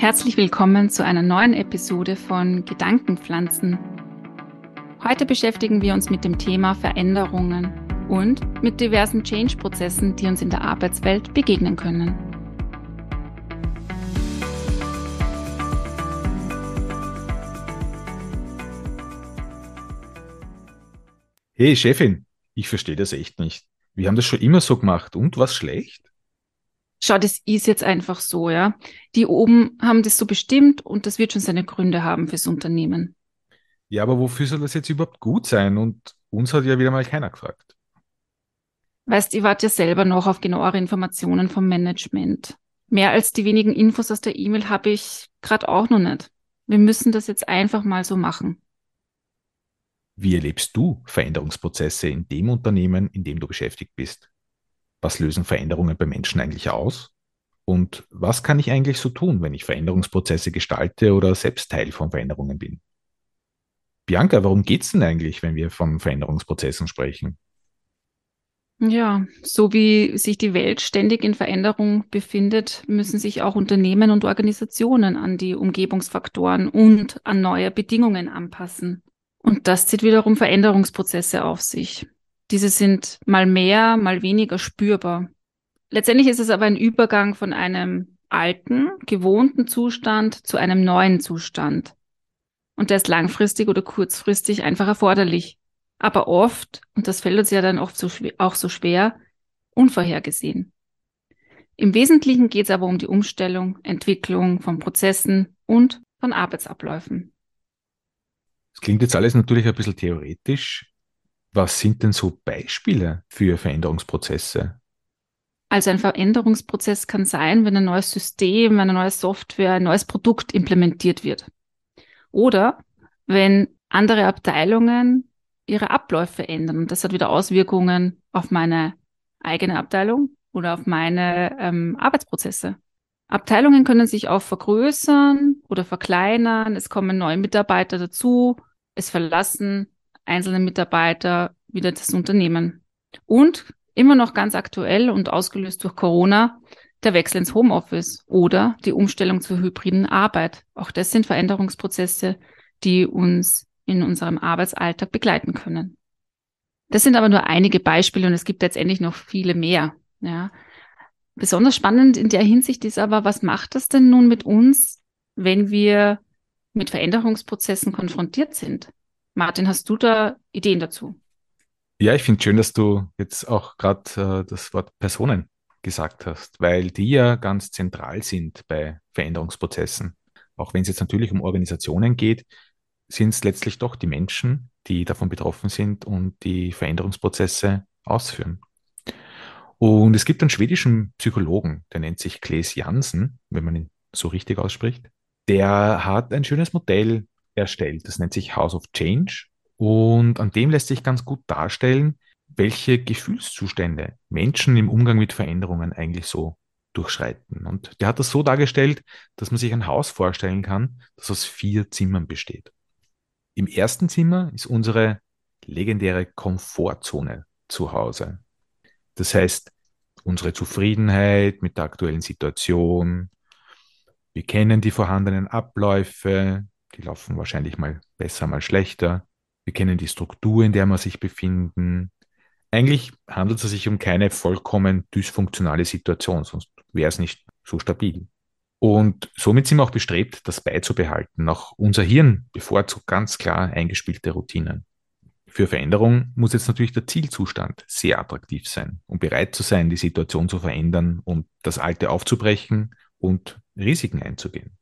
Herzlich willkommen zu einer neuen Episode von Gedankenpflanzen. Heute beschäftigen wir uns mit dem Thema Veränderungen und mit diversen Change-Prozessen, die uns in der Arbeitswelt begegnen können. Hey Chefin, ich verstehe das echt nicht. Wir haben das schon immer so gemacht und was schlecht? Schau, das ist jetzt einfach so, ja. Die oben haben das so bestimmt und das wird schon seine Gründe haben fürs Unternehmen. Ja, aber wofür soll das jetzt überhaupt gut sein? Und uns hat ja wieder mal keiner gefragt. Weißt, ihr wart ja selber noch auf genauere Informationen vom Management. Mehr als die wenigen Infos aus der E-Mail habe ich gerade auch noch nicht. Wir müssen das jetzt einfach mal so machen. Wie erlebst du Veränderungsprozesse in dem Unternehmen, in dem du beschäftigt bist? Was lösen Veränderungen bei Menschen eigentlich aus? Und was kann ich eigentlich so tun, wenn ich Veränderungsprozesse gestalte oder selbst Teil von Veränderungen bin? Bianca, warum geht es denn eigentlich, wenn wir von Veränderungsprozessen sprechen? Ja, so wie sich die Welt ständig in Veränderung befindet, müssen sich auch Unternehmen und Organisationen an die Umgebungsfaktoren und an neue Bedingungen anpassen. Und das zieht wiederum Veränderungsprozesse auf sich. Diese sind mal mehr, mal weniger spürbar. Letztendlich ist es aber ein Übergang von einem alten, gewohnten Zustand zu einem neuen Zustand. Und der ist langfristig oder kurzfristig einfach erforderlich. Aber oft, und das fällt uns ja dann oft so auch so schwer, unvorhergesehen. Im Wesentlichen geht es aber um die Umstellung, Entwicklung von Prozessen und von Arbeitsabläufen. Das klingt jetzt alles natürlich ein bisschen theoretisch. Was sind denn so Beispiele für Veränderungsprozesse? Also ein Veränderungsprozess kann sein, wenn ein neues System, eine neue Software, ein neues Produkt implementiert wird. Oder wenn andere Abteilungen ihre Abläufe ändern. Und das hat wieder Auswirkungen auf meine eigene Abteilung oder auf meine ähm, Arbeitsprozesse. Abteilungen können sich auch vergrößern oder verkleinern. Es kommen neue Mitarbeiter dazu. Es verlassen einzelne Mitarbeiter wieder das Unternehmen. Und immer noch ganz aktuell und ausgelöst durch Corona, der Wechsel ins Homeoffice oder die Umstellung zur hybriden Arbeit. Auch das sind Veränderungsprozesse, die uns in unserem Arbeitsalltag begleiten können. Das sind aber nur einige Beispiele und es gibt letztendlich noch viele mehr. Ja. Besonders spannend in der Hinsicht ist aber, was macht das denn nun mit uns, wenn wir mit Veränderungsprozessen konfrontiert sind? Martin, hast du da Ideen dazu? Ja, ich finde schön, dass du jetzt auch gerade äh, das Wort Personen gesagt hast, weil die ja ganz zentral sind bei Veränderungsprozessen. Auch wenn es jetzt natürlich um Organisationen geht, sind es letztlich doch die Menschen, die davon betroffen sind und die Veränderungsprozesse ausführen. Und es gibt einen schwedischen Psychologen, der nennt sich Klaes Jansen, wenn man ihn so richtig ausspricht. Der hat ein schönes Modell erstellt. Das nennt sich House of Change. Und an dem lässt sich ganz gut darstellen, welche Gefühlszustände Menschen im Umgang mit Veränderungen eigentlich so durchschreiten. Und der hat das so dargestellt, dass man sich ein Haus vorstellen kann, das aus vier Zimmern besteht. Im ersten Zimmer ist unsere legendäre Komfortzone zu Hause. Das heißt, unsere Zufriedenheit mit der aktuellen Situation. Wir kennen die vorhandenen Abläufe, die laufen wahrscheinlich mal besser, mal schlechter. Wir kennen die Struktur, in der wir sich befinden. Eigentlich handelt es sich um keine vollkommen dysfunktionale Situation, sonst wäre es nicht so stabil. Und somit sind wir auch bestrebt, das beizubehalten. Auch unser Hirn bevorzugt ganz klar eingespielte Routinen. Für Veränderung muss jetzt natürlich der Zielzustand sehr attraktiv sein, um bereit zu sein, die Situation zu verändern und das Alte aufzubrechen und Risiken einzugehen.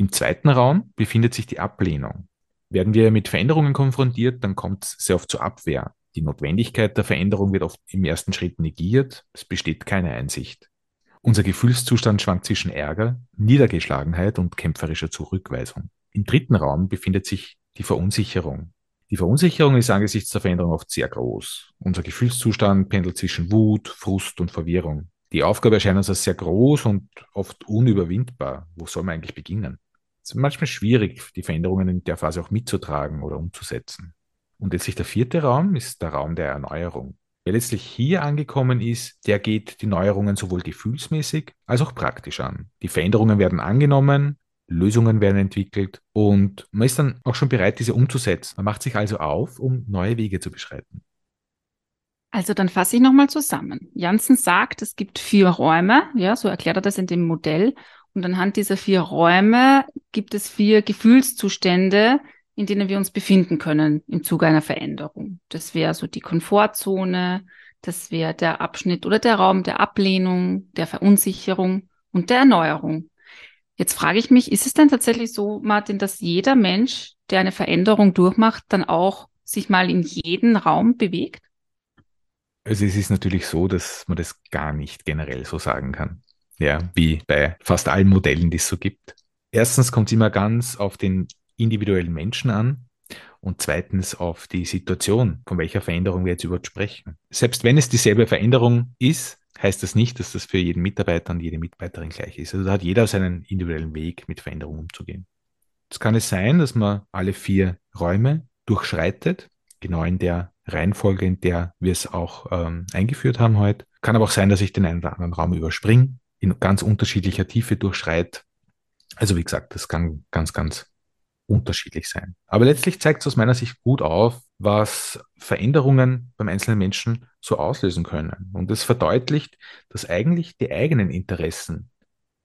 Im zweiten Raum befindet sich die Ablehnung. Werden wir mit Veränderungen konfrontiert, dann kommt es sehr oft zur Abwehr. Die Notwendigkeit der Veränderung wird oft im ersten Schritt negiert. Es besteht keine Einsicht. Unser Gefühlszustand schwankt zwischen Ärger, Niedergeschlagenheit und kämpferischer Zurückweisung. Im dritten Raum befindet sich die Verunsicherung. Die Verunsicherung ist angesichts der Veränderung oft sehr groß. Unser Gefühlszustand pendelt zwischen Wut, Frust und Verwirrung. Die Aufgabe erscheint uns als sehr groß und oft unüberwindbar. Wo soll man eigentlich beginnen? Ist manchmal schwierig, die Veränderungen in der Phase auch mitzutragen oder umzusetzen. Und letztlich der vierte Raum ist der Raum der Erneuerung. Wer letztlich hier angekommen ist, der geht die Neuerungen sowohl gefühlsmäßig als auch praktisch an. Die Veränderungen werden angenommen, Lösungen werden entwickelt und man ist dann auch schon bereit, diese umzusetzen. Man macht sich also auf, um neue Wege zu beschreiten. Also dann fasse ich nochmal zusammen. Janssen sagt, es gibt vier Räume, ja, so erklärt er das in dem Modell. Und anhand dieser vier Räume gibt es vier Gefühlszustände, in denen wir uns befinden können im Zuge einer Veränderung. Das wäre so die Komfortzone, das wäre der Abschnitt oder der Raum der Ablehnung, der Verunsicherung und der Erneuerung. Jetzt frage ich mich, ist es denn tatsächlich so, Martin, dass jeder Mensch, der eine Veränderung durchmacht, dann auch sich mal in jeden Raum bewegt? Also es ist natürlich so, dass man das gar nicht generell so sagen kann. Ja, wie bei fast allen Modellen, die es so gibt. Erstens kommt es immer ganz auf den individuellen Menschen an und zweitens auf die Situation, von welcher Veränderung wir jetzt überhaupt sprechen. Selbst wenn es dieselbe Veränderung ist, heißt das nicht, dass das für jeden Mitarbeiter und jede Mitarbeiterin gleich ist. Also da hat jeder seinen individuellen Weg, mit Veränderungen umzugehen. Es kann es sein, dass man alle vier Räume durchschreitet, genau in der Reihenfolge, in der wir es auch ähm, eingeführt haben heute. Kann aber auch sein, dass ich den einen oder anderen Raum überspringe, in ganz unterschiedlicher Tiefe durchschreite. Also wie gesagt, das kann ganz, ganz unterschiedlich sein. Aber letztlich zeigt es aus meiner Sicht gut auf, was Veränderungen beim einzelnen Menschen so auslösen können. Und es verdeutlicht, dass eigentlich die eigenen Interessen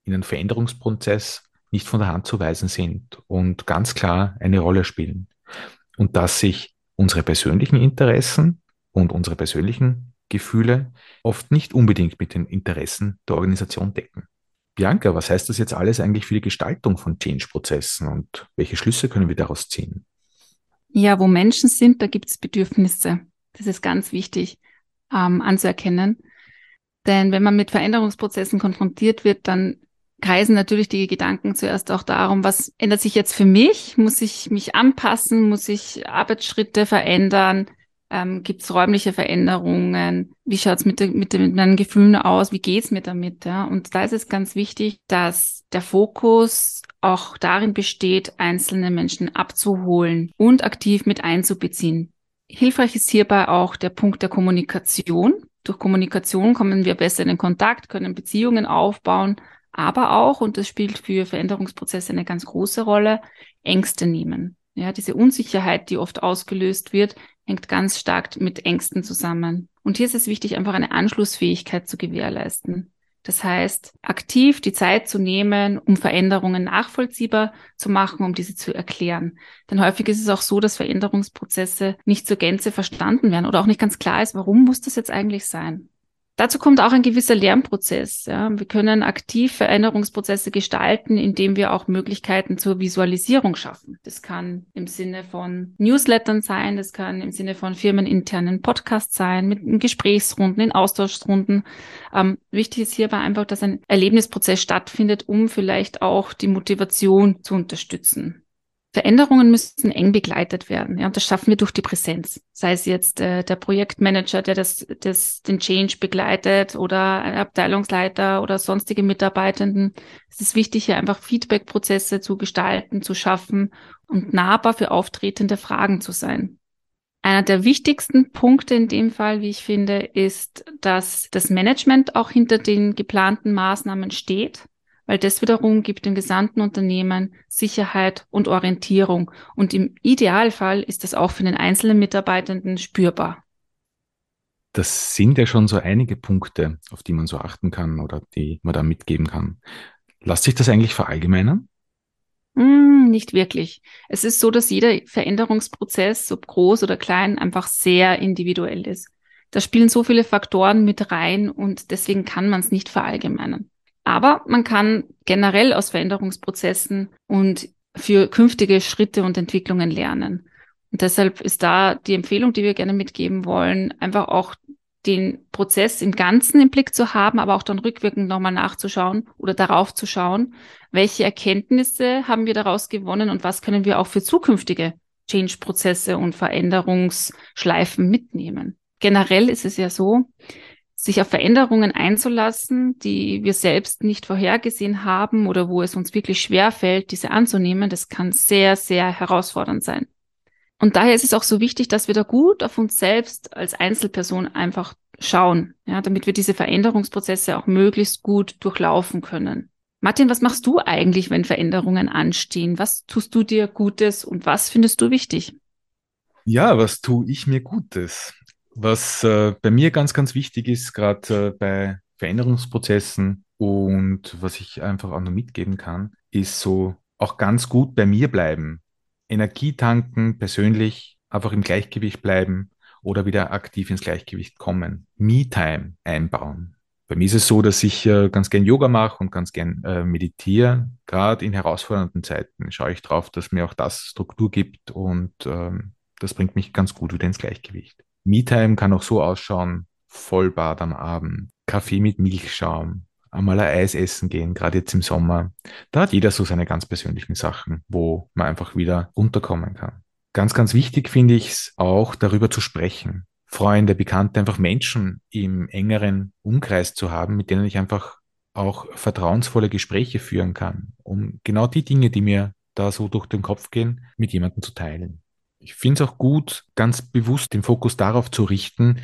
in einem Veränderungsprozess nicht von der Hand zu weisen sind und ganz klar eine Rolle spielen. Und dass sich unsere persönlichen Interessen und unsere persönlichen Gefühle oft nicht unbedingt mit den Interessen der Organisation decken. Bianca, was heißt das jetzt alles eigentlich für die Gestaltung von Change-Prozessen und welche Schlüsse können wir daraus ziehen? Ja, wo Menschen sind, da gibt es Bedürfnisse. Das ist ganz wichtig ähm, anzuerkennen. Denn wenn man mit Veränderungsprozessen konfrontiert wird, dann kreisen natürlich die Gedanken zuerst auch darum, was ändert sich jetzt für mich? Muss ich mich anpassen? Muss ich Arbeitsschritte verändern? Ähm, Gibt es räumliche Veränderungen? Wie schaut es mit, mit, mit meinen Gefühlen aus? Wie geht's mir damit? Ja? Und da ist es ganz wichtig, dass der Fokus auch darin besteht, einzelne Menschen abzuholen und aktiv mit einzubeziehen. Hilfreich ist hierbei auch der Punkt der Kommunikation. Durch Kommunikation kommen wir besser in den Kontakt, können Beziehungen aufbauen, aber auch, und das spielt für Veränderungsprozesse eine ganz große Rolle, Ängste nehmen. Ja, diese Unsicherheit, die oft ausgelöst wird, hängt ganz stark mit Ängsten zusammen. Und hier ist es wichtig, einfach eine Anschlussfähigkeit zu gewährleisten. Das heißt, aktiv die Zeit zu nehmen, um Veränderungen nachvollziehbar zu machen, um diese zu erklären. Denn häufig ist es auch so, dass Veränderungsprozesse nicht zur Gänze verstanden werden oder auch nicht ganz klar ist, warum muss das jetzt eigentlich sein? Dazu kommt auch ein gewisser Lernprozess. Ja. Wir können aktiv Veränderungsprozesse gestalten, indem wir auch Möglichkeiten zur Visualisierung schaffen. Das kann im Sinne von Newslettern sein, das kann im Sinne von firmeninternen Podcasts sein, mit Gesprächsrunden, in Austauschrunden. Ähm, wichtig ist hierbei einfach, dass ein Erlebnisprozess stattfindet, um vielleicht auch die Motivation zu unterstützen. Veränderungen müssen eng begleitet werden. Ja, und das schaffen wir durch die Präsenz. Sei es jetzt äh, der Projektmanager, der das, das, den Change begleitet oder ein Abteilungsleiter oder sonstige Mitarbeitenden. Es ist wichtig, hier einfach Feedback-Prozesse zu gestalten, zu schaffen und nahbar für auftretende Fragen zu sein. Einer der wichtigsten Punkte in dem Fall, wie ich finde, ist, dass das Management auch hinter den geplanten Maßnahmen steht weil das wiederum gibt dem gesamten Unternehmen Sicherheit und Orientierung. Und im Idealfall ist das auch für den einzelnen Mitarbeitenden spürbar. Das sind ja schon so einige Punkte, auf die man so achten kann oder die man da mitgeben kann. Lässt sich das eigentlich verallgemeinern? Mm, nicht wirklich. Es ist so, dass jeder Veränderungsprozess, ob groß oder klein, einfach sehr individuell ist. Da spielen so viele Faktoren mit rein und deswegen kann man es nicht verallgemeinern. Aber man kann generell aus Veränderungsprozessen und für künftige Schritte und Entwicklungen lernen. Und deshalb ist da die Empfehlung, die wir gerne mitgeben wollen, einfach auch den Prozess im Ganzen im Blick zu haben, aber auch dann rückwirkend nochmal nachzuschauen oder darauf zu schauen, welche Erkenntnisse haben wir daraus gewonnen und was können wir auch für zukünftige Change-Prozesse und Veränderungsschleifen mitnehmen. Generell ist es ja so, sich auf Veränderungen einzulassen, die wir selbst nicht vorhergesehen haben oder wo es uns wirklich schwer fällt, diese anzunehmen, das kann sehr, sehr herausfordernd sein. Und daher ist es auch so wichtig, dass wir da gut auf uns selbst als Einzelperson einfach schauen, ja, damit wir diese Veränderungsprozesse auch möglichst gut durchlaufen können. Martin, was machst du eigentlich, wenn Veränderungen anstehen? Was tust du dir Gutes und was findest du wichtig? Ja, was tue ich mir Gutes? Was äh, bei mir ganz, ganz wichtig ist, gerade äh, bei Veränderungsprozessen und was ich einfach auch noch mitgeben kann, ist so auch ganz gut bei mir bleiben. Energie tanken, persönlich einfach im Gleichgewicht bleiben oder wieder aktiv ins Gleichgewicht kommen. Me-Time einbauen. Bei mir ist es so, dass ich äh, ganz gern Yoga mache und ganz gern äh, meditiere. Gerade in herausfordernden Zeiten schaue ich drauf, dass mir auch das Struktur gibt und ähm, das bringt mich ganz gut wieder ins Gleichgewicht. Me-Time kann auch so ausschauen, Vollbad am Abend, Kaffee mit Milchschaum, einmal ein Eis essen gehen, gerade jetzt im Sommer. Da hat jeder so seine ganz persönlichen Sachen, wo man einfach wieder runterkommen kann. Ganz, ganz wichtig finde ich es auch, darüber zu sprechen. Freunde, Bekannte, einfach Menschen im engeren Umkreis zu haben, mit denen ich einfach auch vertrauensvolle Gespräche führen kann, um genau die Dinge, die mir da so durch den Kopf gehen, mit jemandem zu teilen. Ich finde es auch gut, ganz bewusst den Fokus darauf zu richten,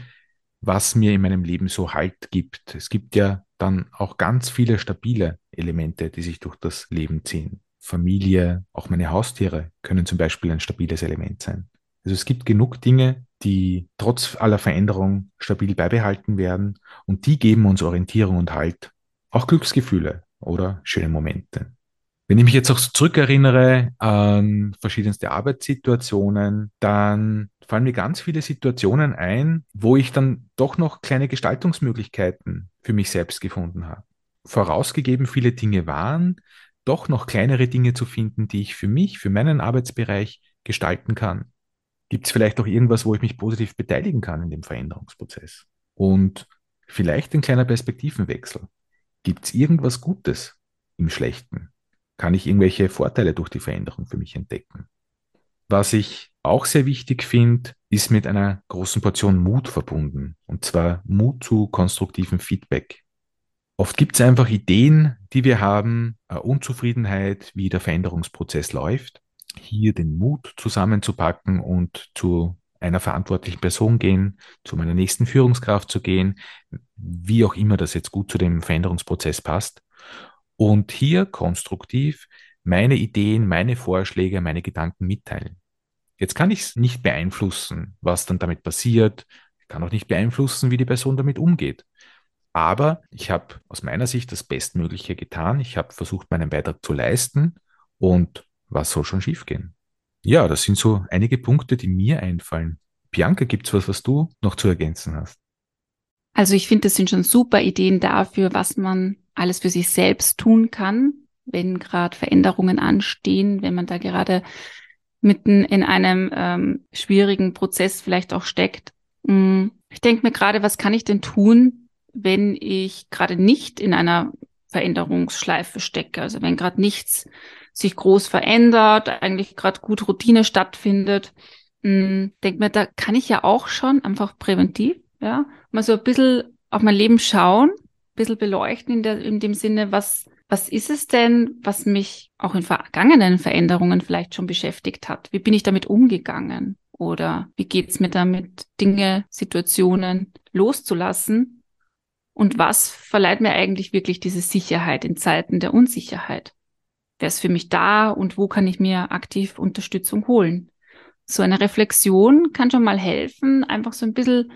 was mir in meinem Leben so Halt gibt. Es gibt ja dann auch ganz viele stabile Elemente, die sich durch das Leben ziehen. Familie, auch meine Haustiere können zum Beispiel ein stabiles Element sein. Also es gibt genug Dinge, die trotz aller Veränderung stabil beibehalten werden und die geben uns Orientierung und Halt, auch Glücksgefühle oder schöne Momente. Wenn ich mich jetzt auch zurückerinnere an verschiedenste Arbeitssituationen, dann fallen mir ganz viele Situationen ein, wo ich dann doch noch kleine Gestaltungsmöglichkeiten für mich selbst gefunden habe. Vorausgegeben viele Dinge waren, doch noch kleinere Dinge zu finden, die ich für mich, für meinen Arbeitsbereich gestalten kann. Gibt es vielleicht auch irgendwas, wo ich mich positiv beteiligen kann in dem Veränderungsprozess? Und vielleicht ein kleiner Perspektivenwechsel. Gibt es irgendwas Gutes im Schlechten? Kann ich irgendwelche Vorteile durch die Veränderung für mich entdecken? Was ich auch sehr wichtig finde, ist mit einer großen Portion Mut verbunden. Und zwar Mut zu konstruktivem Feedback. Oft gibt es einfach Ideen, die wir haben, Unzufriedenheit, wie der Veränderungsprozess läuft. Hier den Mut zusammenzupacken und zu einer verantwortlichen Person gehen, zu meiner nächsten Führungskraft zu gehen, wie auch immer das jetzt gut zu dem Veränderungsprozess passt. Und hier konstruktiv meine Ideen, meine Vorschläge, meine Gedanken mitteilen. Jetzt kann ich es nicht beeinflussen, was dann damit passiert. Ich kann auch nicht beeinflussen, wie die Person damit umgeht. Aber ich habe aus meiner Sicht das Bestmögliche getan. Ich habe versucht, meinen Beitrag zu leisten. Und was soll schon schiefgehen? Ja, das sind so einige Punkte, die mir einfallen. Bianca, gibt es was, was du noch zu ergänzen hast? Also ich finde, das sind schon super Ideen dafür, was man alles für sich selbst tun kann, wenn gerade Veränderungen anstehen, wenn man da gerade mitten in einem ähm, schwierigen Prozess vielleicht auch steckt. Mm, ich denke mir gerade, was kann ich denn tun, wenn ich gerade nicht in einer Veränderungsschleife stecke. Also wenn gerade nichts sich groß verändert, eigentlich gerade gut Routine stattfindet, hm, denke mir, da kann ich ja auch schon einfach präventiv, ja, mal so ein bisschen auf mein Leben schauen, ein bisschen beleuchten in, der, in dem Sinne, was, was ist es denn, was mich auch in vergangenen Veränderungen vielleicht schon beschäftigt hat? Wie bin ich damit umgegangen? Oder wie geht's mir damit, Dinge, Situationen loszulassen und was verleiht mir eigentlich wirklich diese Sicherheit in Zeiten der Unsicherheit? Wer ist für mich da und wo kann ich mir aktiv Unterstützung holen? So eine Reflexion kann schon mal helfen, einfach so ein bisschen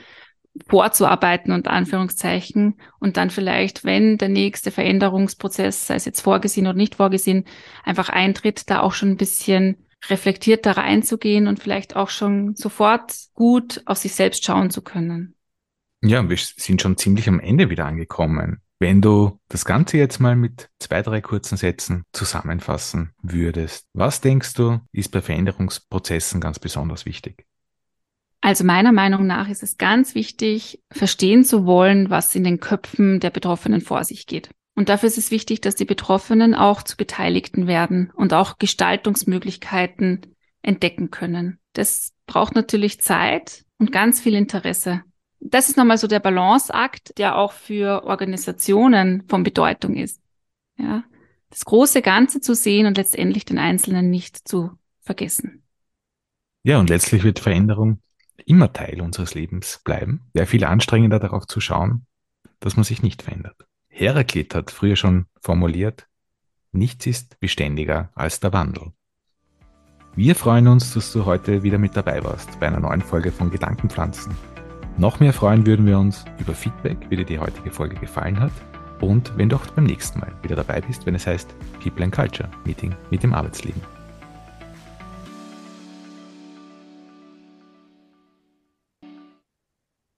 vorzuarbeiten und Anführungszeichen und dann vielleicht, wenn der nächste Veränderungsprozess, sei es jetzt vorgesehen oder nicht vorgesehen, einfach eintritt, da auch schon ein bisschen reflektierter reinzugehen und vielleicht auch schon sofort gut auf sich selbst schauen zu können. Ja, wir sind schon ziemlich am Ende wieder angekommen. Wenn du das Ganze jetzt mal mit zwei, drei kurzen Sätzen zusammenfassen würdest, was denkst du, ist bei Veränderungsprozessen ganz besonders wichtig? Also meiner Meinung nach ist es ganz wichtig, verstehen zu wollen, was in den Köpfen der Betroffenen vor sich geht. Und dafür ist es wichtig, dass die Betroffenen auch zu Beteiligten werden und auch Gestaltungsmöglichkeiten entdecken können. Das braucht natürlich Zeit und ganz viel Interesse das ist nochmal so der Balanceakt, der auch für Organisationen von Bedeutung ist. Ja, das große Ganze zu sehen und letztendlich den Einzelnen nicht zu vergessen. Ja, und letztlich wird Veränderung immer Teil unseres Lebens bleiben. Wäre viel anstrengender darauf zu schauen, dass man sich nicht verändert. Heraklit hat früher schon formuliert, nichts ist beständiger als der Wandel. Wir freuen uns, dass du heute wieder mit dabei warst bei einer neuen Folge von Gedankenpflanzen. Noch mehr freuen würden wir uns über Feedback, wie dir die heutige Folge gefallen hat und wenn du auch beim nächsten Mal wieder dabei bist, wenn es heißt People and Culture Meeting mit dem Arbeitsleben.